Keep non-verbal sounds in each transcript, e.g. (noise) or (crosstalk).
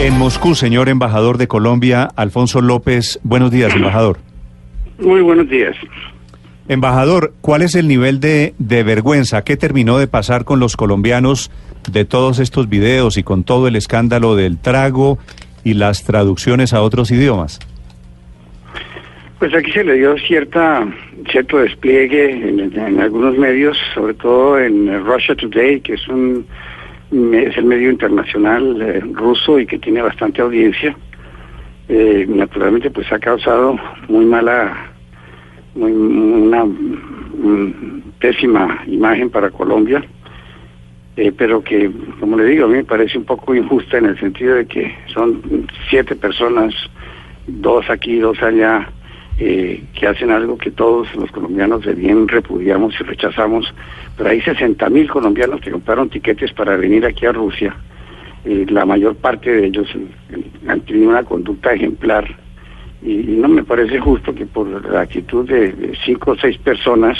En Moscú, señor embajador de Colombia, Alfonso López. Buenos días, embajador. Muy buenos días. Embajador, ¿cuál es el nivel de, de vergüenza? ¿Qué terminó de pasar con los colombianos de todos estos videos y con todo el escándalo del trago y las traducciones a otros idiomas? Pues aquí se le dio cierta cierto despliegue en, en algunos medios, sobre todo en Russia Today, que es un es el medio internacional eh, ruso y que tiene bastante audiencia. Eh, naturalmente, pues ha causado muy mala, muy, una mm, pésima imagen para Colombia, eh, pero que, como le digo, a mí me parece un poco injusta en el sentido de que son siete personas, dos aquí, dos allá, eh, que hacen algo que todos los colombianos de bien repudiamos y rechazamos, pero hay 60 mil colombianos que compraron tiquetes para venir aquí a Rusia. Eh, la mayor parte de ellos eh, han tenido una conducta ejemplar y, no me parece justo que por la actitud de, cinco o seis personas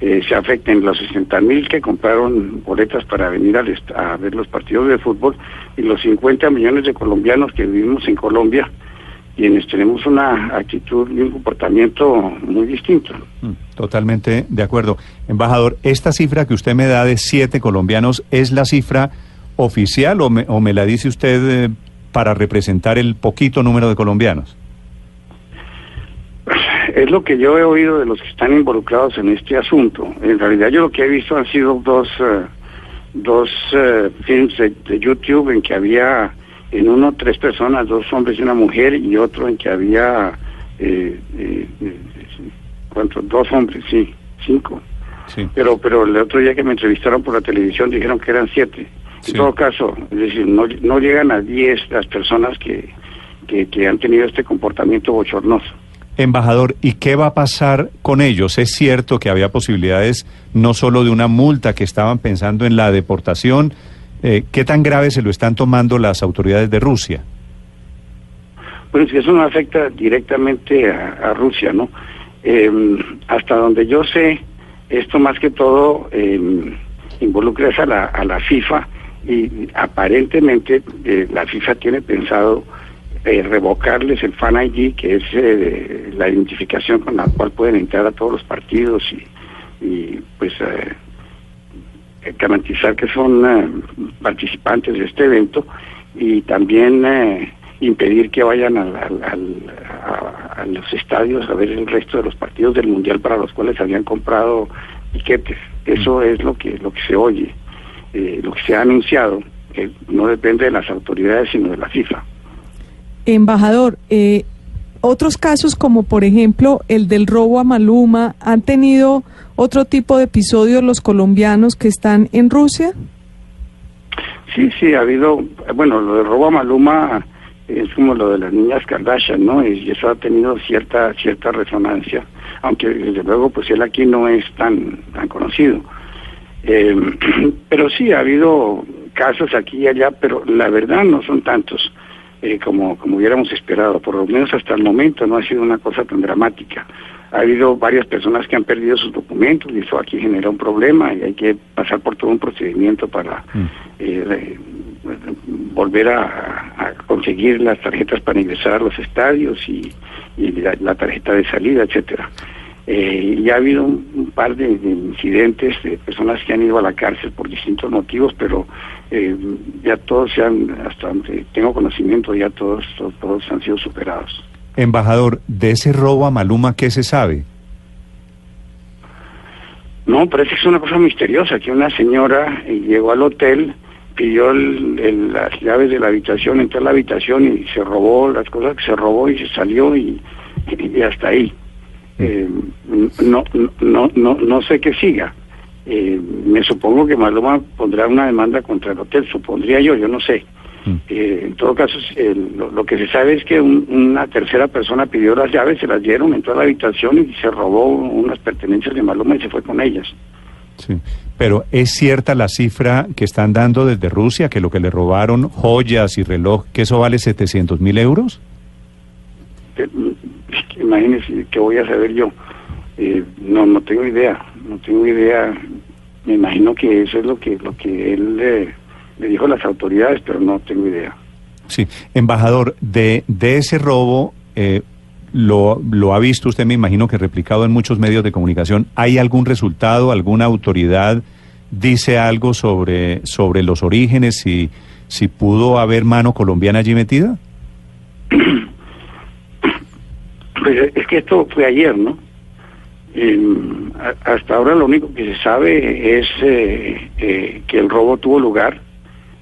eh, se afecten los 60 mil que compraron boletas para venir al a ver los partidos de fútbol y los 50 millones de colombianos que vivimos en Colombia quienes tenemos una actitud y un comportamiento muy distinto. Totalmente de acuerdo. Embajador, esta cifra que usted me da de siete colombianos, ¿es la cifra oficial o me, o me la dice usted eh, para representar el poquito número de colombianos? Es lo que yo he oído de los que están involucrados en este asunto. En realidad yo lo que he visto han sido dos, uh, dos uh, films de, de YouTube en que había en uno tres personas, dos hombres y una mujer, y otro en que había, eh, eh, ¿cuántos? Dos hombres, sí, cinco. Sí. Pero, pero el otro día que me entrevistaron por la televisión dijeron que eran siete. Sí. En todo caso, es decir, no, no llegan a diez las personas que, que, que han tenido este comportamiento bochornoso. Embajador, ¿y qué va a pasar con ellos? Es cierto que había posibilidades no solo de una multa, que estaban pensando en la deportación, eh, ¿Qué tan grave se lo están tomando las autoridades de Rusia? Bueno, es que eso no afecta directamente a, Rusia, ¿no? Eh, hasta donde yo sé, esto más que todo eh, involucra a la, a la FIFA y aparentemente eh, la FIFA tiene pensado eh, revocarles el Fan ID, que es eh, la identificación con la cual pueden entrar a todos los partidos y, y pues garantizar que son eh, participantes de este evento y también eh, impedir que vayan al, al, al, a, a, los estadios a ver el resto de los partidos del mundial para los cuales habían comprado tiquetes. Eso es lo que lo que se oye, eh, lo que se ha anunciado, que no depende de las autoridades sino de la FIFA. Embajador, eh, otros casos como por ejemplo el del robo a Maluma, ¿han tenido otro tipo de episodios los colombianos que están en Rusia? Sí, sí, ha habido, bueno, lo del robo a Maluma es como lo de las niñas Kardashian, ¿no? Y eso ha tenido cierta cierta resonancia, aunque desde luego pues él aquí no es tan tan conocido. Eh, (clears throat) pero sí ha habido casos aquí y allá, pero la verdad no son tantos eh, como como hubiéramos esperado, por lo menos hasta el momento no ha sido una cosa tan dramática. Ha habido varias personas que han perdido sus documentos y eso aquí genera un problema y hay que pasar por todo un procedimiento para mm. eh, volver a, a, conseguir las tarjetas para ingresar a los estadios y, y la, la, tarjeta de salida, etcétera. Eh, y ha habido un, un par de, de, incidentes de personas que han ido a la cárcel por distintos motivos, pero eh, ya todos se han, hasta donde tengo conocimiento, ya todos, todos, todos han sido superados. Embajador, de ese robo a Maluma, ¿qué se sabe? No, parece que es una cosa misteriosa, que una señora eh, llegó al hotel, pidió el, el, las llaves de la habitación, entró a la habitación y se robó las cosas que se robó y se salió y, y hasta ahí. Eh, no, no, no, no sé qué siga. Eh, me supongo que Maluma pondrá una demanda contra el hotel, supondría yo, yo no sé. Mm. Eh, en todo caso, eh, lo, lo que se sabe es que un- una tercera persona pidió las llaves, se las dieron, entró a la habitación y se robó unas pertenencias de Maluma y se fue con ellas. Sí. Pero es cierta la cifra que están dando desde Rusia, que lo que le robaron, joyas y reloj, que eso vale 700 mil euros. Imagínense qué voy a saber yo. Eh, no, no tengo idea, no tengo idea. Me imagino que eso es lo que lo que él le dijo a las autoridades, pero no tengo idea. Sí. Embajador, de, de ese robo, eh, lo, lo ha visto usted, me imagino que replicado en muchos medios de comunicación. ¿Hay algún resultado, alguna autoridad dice algo sobre, sobre los orígenes, si, si pudo haber mano colombiana allí metida? (clears throat) Pues es que esto fue ayer, ¿no? Eh, a- hasta ahora lo único que se sabe es eh, eh, que el robo tuvo lugar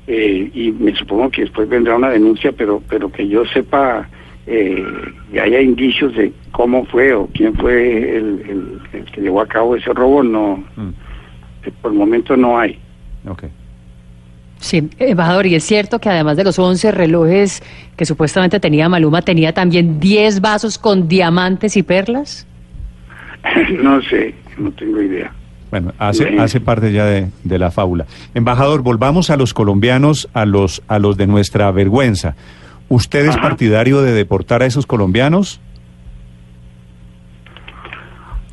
eh, y me supongo que después vendrá una denuncia, pero pero que yo sepa eh, que haya indicios de cómo fue o quién fue el, el- el que llevó a cabo ese robo, no, eh, por el momento no hay. Ok. Sí, embajador, y es cierto que además de los 11 relojes que supuestamente tenía Maluma, tenía también 10 vasos con diamantes y perlas. (laughs) no sé, no tengo idea. Bueno, hace, hace parte ya de, de la fábula. Embajador, volvamos a los colombianos, a los, a los de nuestra vergüenza. ¿Usted es Ajá. partidario de deportar a esos colombianos?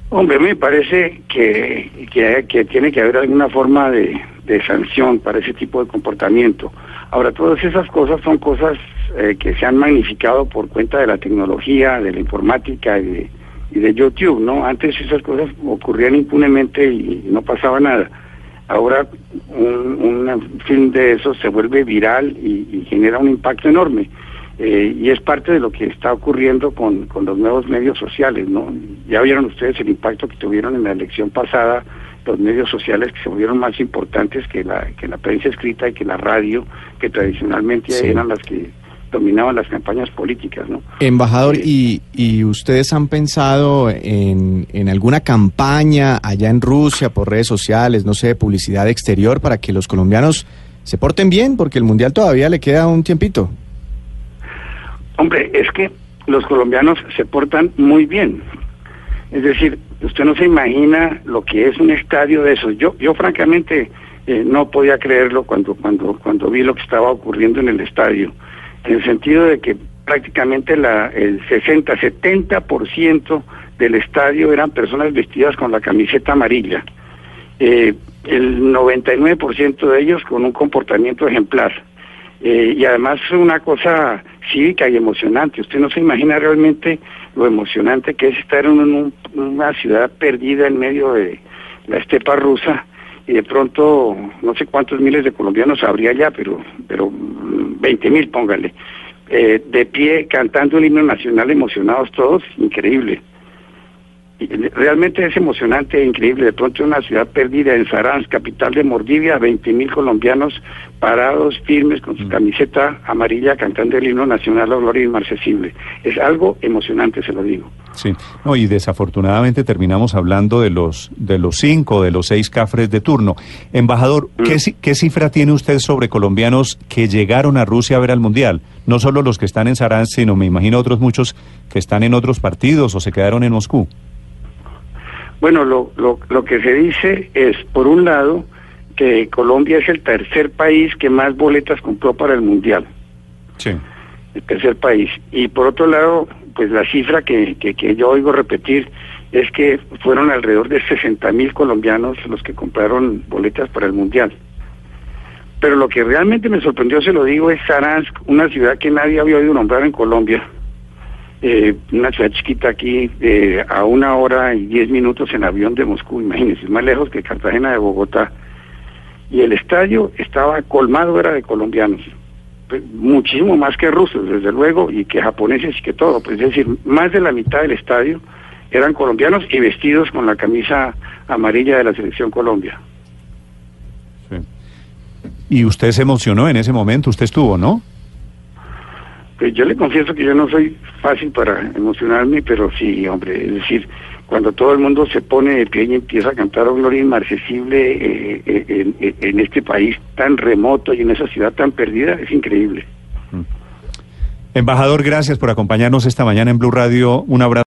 Hombre, me parece que, que, que tiene que haber alguna forma de, de sanción para ese tipo de comportamiento. Ahora, todas esas cosas son cosas eh, que se han magnificado por cuenta de la tecnología, de la informática y de, y de YouTube, ¿no? Antes esas cosas ocurrían impunemente y no pasaba nada. Ahora un, un film de esos se vuelve viral y, y genera un impacto enorme. Eh, y es parte de lo que está ocurriendo con, con los nuevos medios sociales, ¿no? Ya vieron ustedes el impacto que tuvieron en la elección pasada los medios sociales que se volvieron más importantes que la, que la prensa escrita y que la radio, que tradicionalmente Sí. eran las que dominaban las campañas políticas, ¿no? Embajador. ¿y, y ustedes han pensado en, en alguna campaña allá en Rusia por redes sociales, no sé, publicidad exterior para que los colombianos se porten bien? Porque el Mundial todavía le queda un tiempito. Hombre, es que los colombianos se portan muy bien. Es decir, usted no se imagina lo que es un estadio de esos. Yo, yo francamente eh, no podía creerlo cuando, cuando, cuando vi lo que estaba ocurriendo en el estadio, en el sentido de que prácticamente el 60-70% del estadio eran personas vestidas con la camiseta amarilla. Eh, el 99% de ellos con un comportamiento ejemplar. Eh, y además una cosa cívica y emocionante. Usted no se imagina realmente lo emocionante que es estar en un- una ciudad perdida en medio de la estepa rusa y de pronto no sé cuántos miles de colombianos habría ya, pero pero 20 mil, póngale, eh, de pie cantando el himno nacional emocionados todos, increíble. Realmente es emocionante e increíble. De pronto una ciudad perdida en Saransk, capital de Mordivia, 20 mil colombianos parados, firmes, con su camiseta amarilla, cantando el himno nacional a gloria inmarcesible. Es algo emocionante, se lo digo. Sí. No, y desafortunadamente terminamos hablando de los, de los cinco, de los seis cafres de turno. Embajador, ¿qué, Mm. ci- ¿qué cifra tiene usted sobre colombianos que llegaron a Rusia a ver al Mundial? No solo los que están en Saransk, sino me imagino otros muchos que están en otros partidos o se quedaron en Moscú. Bueno, lo, lo, lo que se dice es, por un lado, que Colombia es el tercer país que más boletas compró para el Mundial. Sí. el tercer país. Y por otro lado, pues la cifra que, que, que yo oigo repetir es que fueron alrededor de 60 mil colombianos los que compraron boletas para el Mundial. Pero lo que realmente me sorprendió, se lo digo, es Saransk, una ciudad que nadie había oído nombrar en Colombia. Eh, una ciudad chiquita aquí, eh, a una hora y diez minutos en avión de Moscú, imagínense, más lejos que Cartagena de Bogotá. Y el estadio estaba colmado, era de colombianos pues, muchísimo más que rusos, desde luego, y que japoneses y que todo. Pues, es decir, más de la mitad del estadio eran colombianos y vestidos con la camisa amarilla de la selección Colombia. sí. Y usted se emocionó en ese momento, usted estuvo, ¿no? Pues yo le confieso que yo no soy fácil para emocionarme, pero sí, hombre, es decir, cuando todo el mundo se pone de pie y empieza a cantar a gloria inmarcesible eh, eh, en, en- este país tan remoto y en esa ciudad tan perdida, es increíble. Embajador, gracias por acompañarnos esta mañana en Blue Radio. Un abrazo.